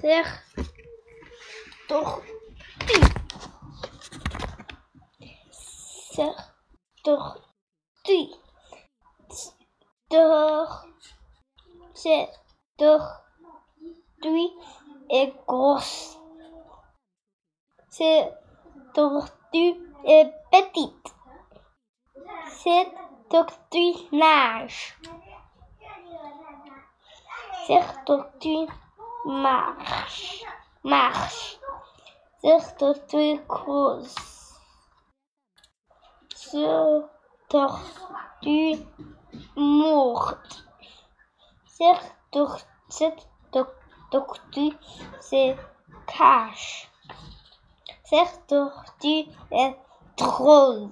Zeg toch tu. Zeg toch tu. Toch. Zeg toch tu. Et grosse. C'est tortue est petite. Cette tortue nage. Cette tortue marche. Marche. Tortue course. Ce tortue tor- cette tor- tortue se cache. Cette tortue est drôle.